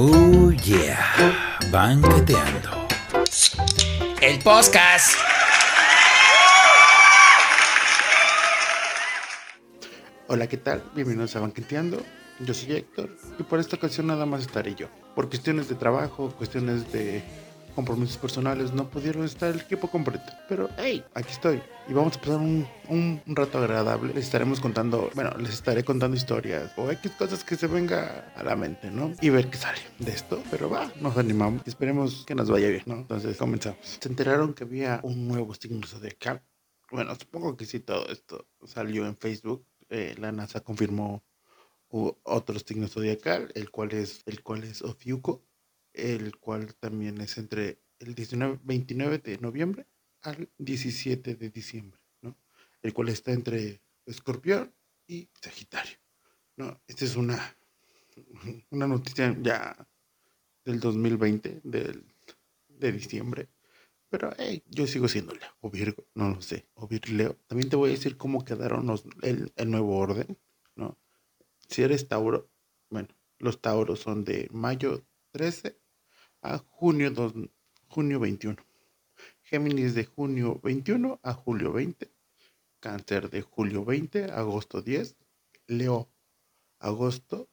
Oh yeah, banqueteando. El podcast. Hola, ¿qué tal? Bienvenidos a Banqueteando. Yo soy Héctor y por esta ocasión nada más estaré yo. Por cuestiones de trabajo, cuestiones de compromisos personales, no pudieron estar el equipo completo. Pero hey, aquí estoy y vamos a pasar un, un, rato agradable. Les estaremos contando, bueno, les estaré contando historias o X cosas que se venga a la mente, ¿no? Y ver qué sale de esto. Pero va, nos animamos y esperemos que nos vaya bien, ¿no? Entonces comenzamos. Se enteraron que había un nuevo signo zodiacal. Bueno, supongo que sí, todo esto salió en Facebook. Eh, la NASA confirmó otro signo zodiacal, el cual es el cual es Ofiuco, el cual también es entre el 19, 29 de noviembre al 17 de diciembre, ¿no? El cual está entre Escorpión y Sagitario, ¿no? Esta es una, una noticia ya del 2020, del, de diciembre. Pero yo sigo siendo Leo o Virgo, no lo sé, o Virleo. También te voy a decir cómo quedaron los, el, el nuevo orden, ¿no? Si eres Tauro, bueno, los Tauros son de mayo 13 a junio, 2, junio 21. Géminis de junio 21 a julio 20. Cáncer de julio 20 a agosto 10. Leo, agosto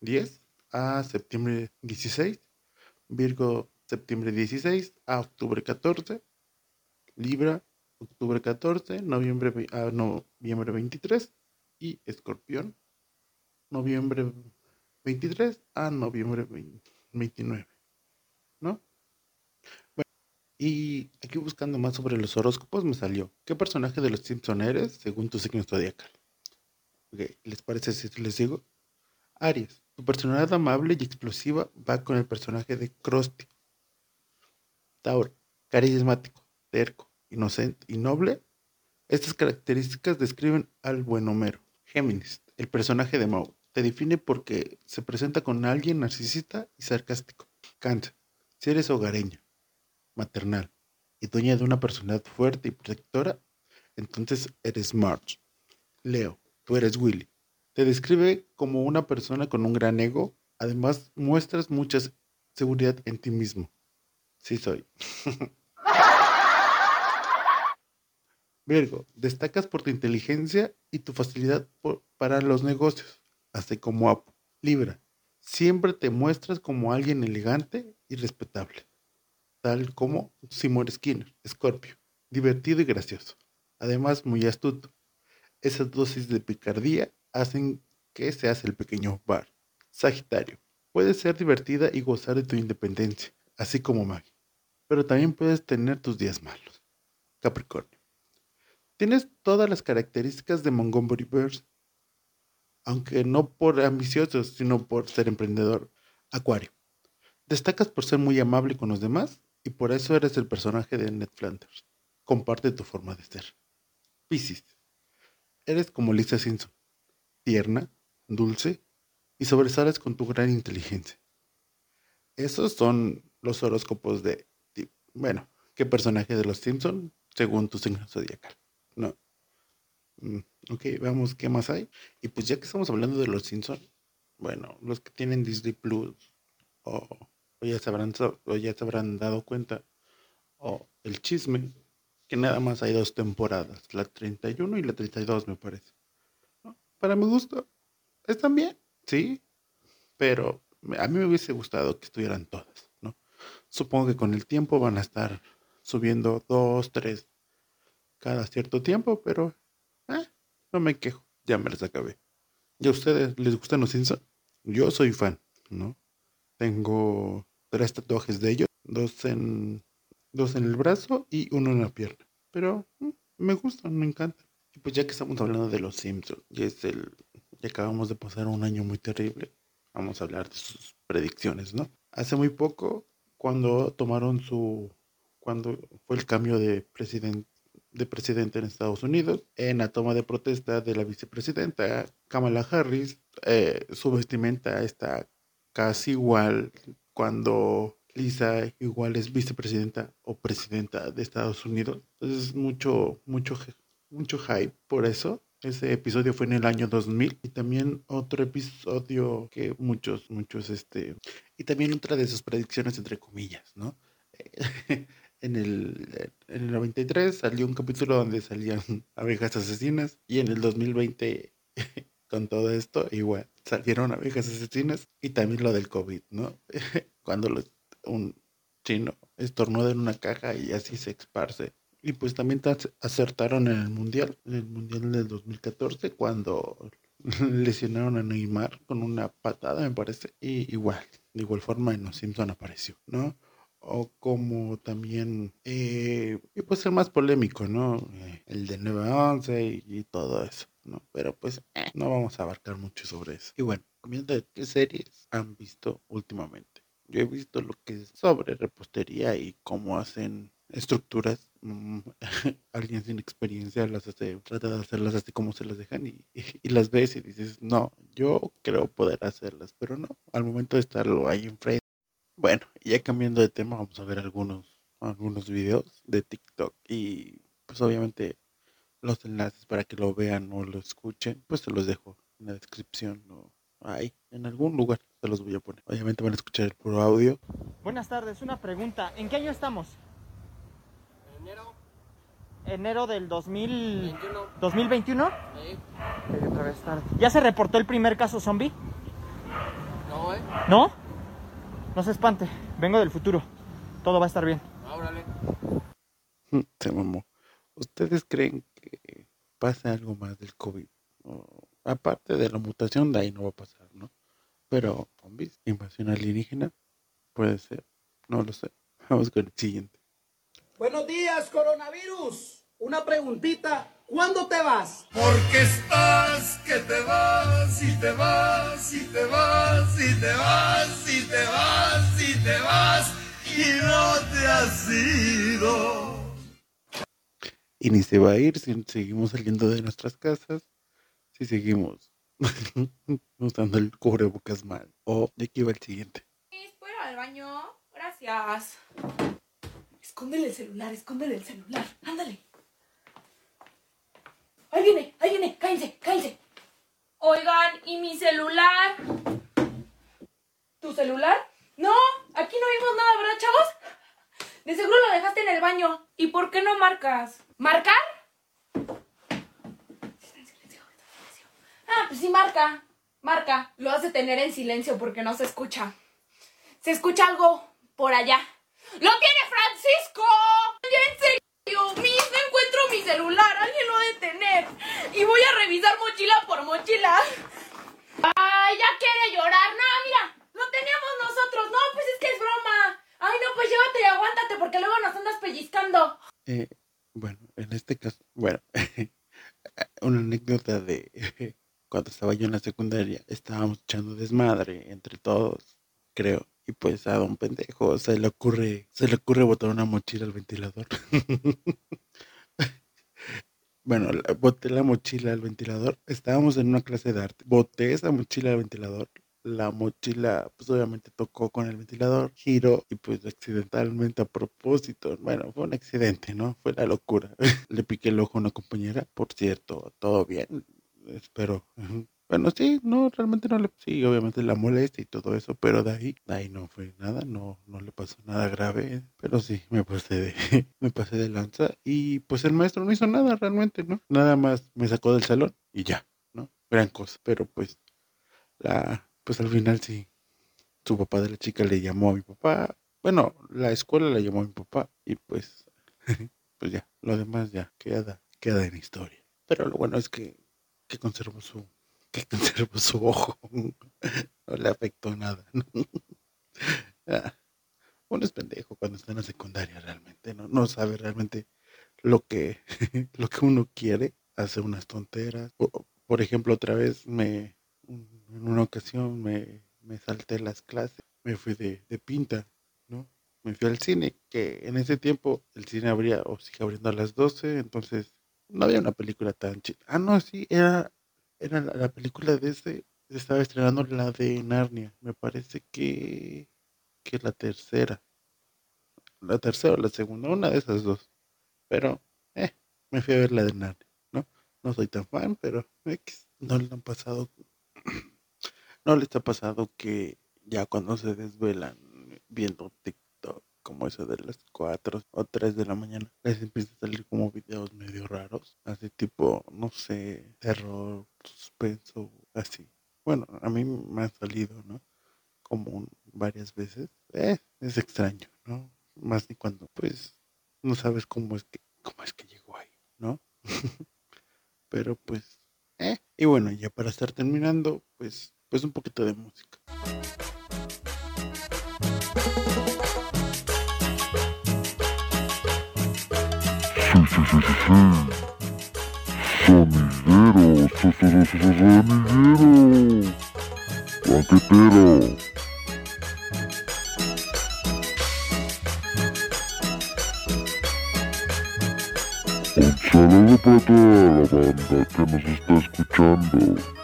10 a septiembre 16. Virgo, septiembre 16 a octubre 14. Libra, octubre 14, noviembre, a noviembre 23. Y Escorpión, noviembre 23 a noviembre 20 29. Y aquí buscando más sobre los horóscopos me salió. ¿Qué personaje de los Simpson eres según tu signo zodiacal? Ok, ¿Les parece si les digo? Aries, tu personalidad amable y explosiva va con el personaje de Krusty. Tauro, carismático, terco, inocente y noble. Estas características describen al buen Homero. Géminis, el personaje de Moe, te define porque se presenta con alguien narcisista y sarcástico. Cáncer, si eres hogareña, maternal y dueña de una personalidad fuerte y protectora, entonces eres Marge. Leo, tú eres Willy. Te describe como una persona con un gran ego, además muestras mucha seguridad en ti mismo. Sí soy. Virgo, destacas por tu inteligencia y tu facilidad para los negocios, así como Apo. Libra, siempre te muestras como alguien elegante y respetable, tal como Seymour Skinner, Escorpio, divertido y gracioso, además muy astuto. Esas dosis de picardía hacen que seas el pequeño bar. Sagitario, puedes ser divertida y gozar de tu independencia, así como Maggie, pero también puedes tener tus días malos. Capricornio. Tienes todas las características de Montgomery Burns, aunque no por ambicioso, sino por ser emprendedor. Acuario. Destacas por ser muy amable con los demás y por eso eres el personaje de Ned Flanders. Comparte tu forma de ser. Piscis. Eres como Lisa Simpson, tierna, dulce y sobresales con tu gran inteligencia. Esos son los horóscopos de, bueno, qué personaje de los Simpson según tu signo zodiacal. No. Mm, ok, veamos qué más hay. Y pues ya que estamos hablando de los Simpson, bueno, los que tienen Disney Plus o, ya se habrán ya se habrán dado cuenta o el chisme que nada más hay dos temporadas, la 31 y la 32 me parece. Para mi gusto están bien, sí, pero a mí me hubiese gustado que estuvieran todas, ¿no? Supongo que con el tiempo van a estar subiendo dos, tres cada cierto tiempo, pero eh, no me quejo, ya me las acabé. ¿Y a ustedes les gustan los Simpsons? Yo soy fan, ¿no? Tengo tres tatuajes de ellos, dos en, dos en el brazo y uno en la pierna. Pero mm, me gustan, me encantan. Y pues ya que estamos hablando de los Simpsons, y es el, ya acabamos de pasar un año muy terrible, vamos a hablar de sus predicciones, ¿no? Hace muy poco, cuando tomaron su, cuando fue el cambio de presidente de presidente en Estados Unidos, en la toma de protesta de la vicepresidenta Kamala Harris, eh, su vestimenta está casi igual cuando Lisa igual es vicepresidenta o presidenta de Estados Unidos. Entonces mucho, mucho, mucho hype por eso. Ese episodio fue en el año 2000 y también otro episodio que muchos, muchos, este, y también otra de sus predicciones entre comillas, ¿no? en el, en el 93 salió un capítulo donde salían abejas asesinas y en el 2020 con todo esto igual salieron abejas asesinas y también lo del COVID, ¿no? Cuando un chino estornuda en una caja y así se esparce. Y pues también acertaron en el Mundial, en el Mundial del 2014, cuando lesionaron a Neymar con una patada, me parece. Y igual, de igual forma en Los Simpson apareció, ¿no? O como también, eh, y pues el más polémico, ¿no? Eh, el de 911 y, y todo eso, ¿no? Pero pues eh, no vamos a abarcar mucho sobre eso. Y bueno, comiendo de qué series han visto últimamente. Yo he visto lo que es sobre repostería y cómo hacen estructuras. Mm, alguien sin experiencia las hace, trata de hacerlas así como se las dejan y, y, las ves y dices, no, yo creo poder hacerlas, pero no, al momento de estarlo ahí enfrente. Bueno, ya cambiando de tema, vamos a ver algunos, algunos videos de TikTok y pues obviamente los enlaces para que lo vean o lo escuchen, pues se los dejo en la descripción o ahí, en algún lugar se los voy a poner. Obviamente van a escuchar el puro audio. Buenas tardes, una pregunta. ¿En qué año estamos? Enero. Enero del 2000... 21. 2021. Sí. Otra vez tarde. ¿Ya se reportó el primer caso zombie? No, eh. ¿No? No se espante, vengo del futuro. Todo va a estar bien. Ábrale. Se mamó. ¿Ustedes creen que pase algo más del COVID? O, aparte de la mutación, de ahí no va a pasar, ¿no? Pero, zombies, invasión alienígena, puede ser. No lo sé. Vamos con el siguiente. Buenos días, coronavirus. Una preguntita. ¿Cuándo te vas? Porque estás te vas y te vas y te vas y te vas y te vas y no te has ido. Y ni se va a ir si seguimos saliendo de nuestras casas, si seguimos usando el cubrebocas mal. O de aquí va el siguiente. ¿Puedo ir al baño? Gracias. Escóndele el celular, escóndele el celular. Ándale. Ahí viene, ahí viene. Cállense, cállense. Oigan, ¿y mi celular? ¿Tu celular? No, aquí no vimos nada, ¿verdad, chavos? De seguro lo dejaste en el baño. ¿Y por qué no marcas? ¿Marcar? Ah, pues sí, marca. Marca. Lo has de tener en silencio porque no se escucha. Se escucha algo por allá. ¡Lo tiene Francisco! ¡Ya en serio! Mis, no encuentro mi celular. Alguien lo ha de tener. Y voy a revisar mochila por mochila. ¡Ay, ya quiere llorar! No, mira. Lo teníamos nosotros. No, pues es que es broma. Ay, no, pues llévate y aguántate porque luego nos andas pellizcando. Eh, bueno, en este caso, bueno, una anécdota de cuando estaba yo en la secundaria, estábamos echando desmadre entre todos, creo. Y pues a don pendejo se le ocurre, se le ocurre botar una mochila al ventilador. bueno, boté la mochila al ventilador. Estábamos en una clase de arte. Boté esa mochila al ventilador. La mochila, pues obviamente tocó con el ventilador, giró y pues accidentalmente a propósito, bueno, fue un accidente, ¿no? Fue la locura. Le piqué el ojo a una compañera, por cierto, todo bien, espero. Bueno, sí, no, realmente no le, sí, obviamente la molestia y todo eso, pero de ahí, de ahí no fue nada, no, no le pasó nada grave, pero sí, me pasé de, me pasé de lanza y pues el maestro no hizo nada realmente, ¿no? Nada más me sacó del salón y ya, ¿no? Gran cosa, pero pues la, pues al final sí, su papá de la chica le llamó a mi papá, bueno, la escuela le llamó a mi papá y pues, pues ya, lo demás ya queda, queda en historia. Pero lo bueno es que, que conservó su, que conservó su ojo, no le afectó nada. ¿no? Ah, uno es pendejo cuando está en la secundaria realmente, ¿no? No sabe realmente lo que, lo que uno quiere, hace unas tonteras. Por ejemplo, otra vez me, en una ocasión me, me salté las clases, me fui de, de pinta, ¿no? Me fui al cine, que en ese tiempo el cine abría o sigue abriendo a las 12, entonces no había una película tan chida. Ah, no, sí, era, era la, la película de ese, estaba estrenando la de Narnia, me parece que, que la tercera, la tercera o la segunda, una de esas dos. Pero, eh, me fui a ver la de Narnia, ¿no? No soy tan fan, pero no le han pasado. No les ha pasado que ya cuando se desvelan viendo como eso de las 4 o 3 de la mañana, les empieza a salir como videos medio raros, así tipo, no sé, terror, suspenso, así. Bueno, a mí me han salido, ¿no? Como un- varias veces. Eh, es extraño, ¿no? Más ni cuando, pues, no sabes cómo es que, cómo es que llegó ahí, ¿no? Pero pues, eh. Y bueno, ya para estar terminando, pues, pues un poquito de música. Sonidero, so, so, so, so, so- sonidero. Banquetero. Un saludo para toda la banda que nos está escuchando.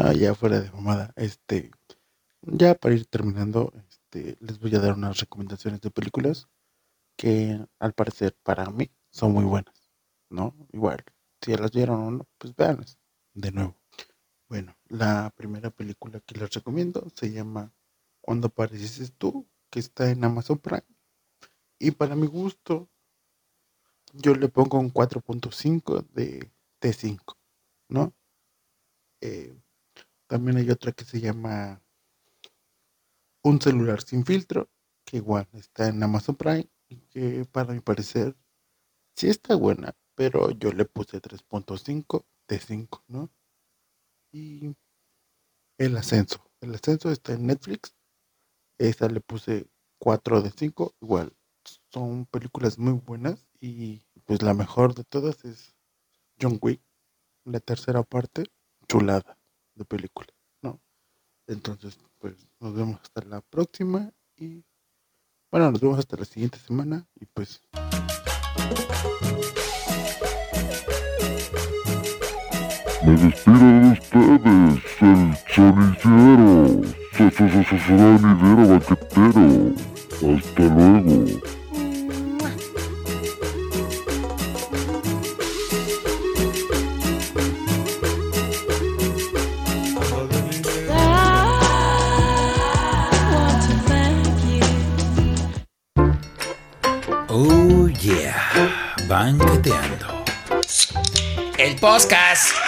Ah, ya fuera de mamada, este, ya para ir terminando, este, les voy a dar unas recomendaciones de películas que al parecer para mí son muy buenas, ¿no? Igual, si ya las vieron o no, pues véanlas de nuevo. Bueno, la primera película que les recomiendo se llama Cuando apareces tú, que está en Amazon Prime. Y para mi gusto, yo le pongo un 4.5 de T5, ¿no? Eh, también hay otra que se llama Un celular sin filtro, que igual está en Amazon Prime y que para mi parecer sí está buena, pero yo le puse 3.5 de 5, ¿no? Y El Ascenso. El Ascenso está en Netflix. Esa le puse 4 de 5. Igual, son películas muy buenas y pues la mejor de todas es John Wick, la tercera parte, chulada de película, ¿no? Entonces, pues nos vemos hasta la próxima y bueno, nos vemos hasta la siguiente semana y pues Me despido de ustedes, el sonidero. So, so, so, so- sonidero banquetero. Hasta luego. Podcast.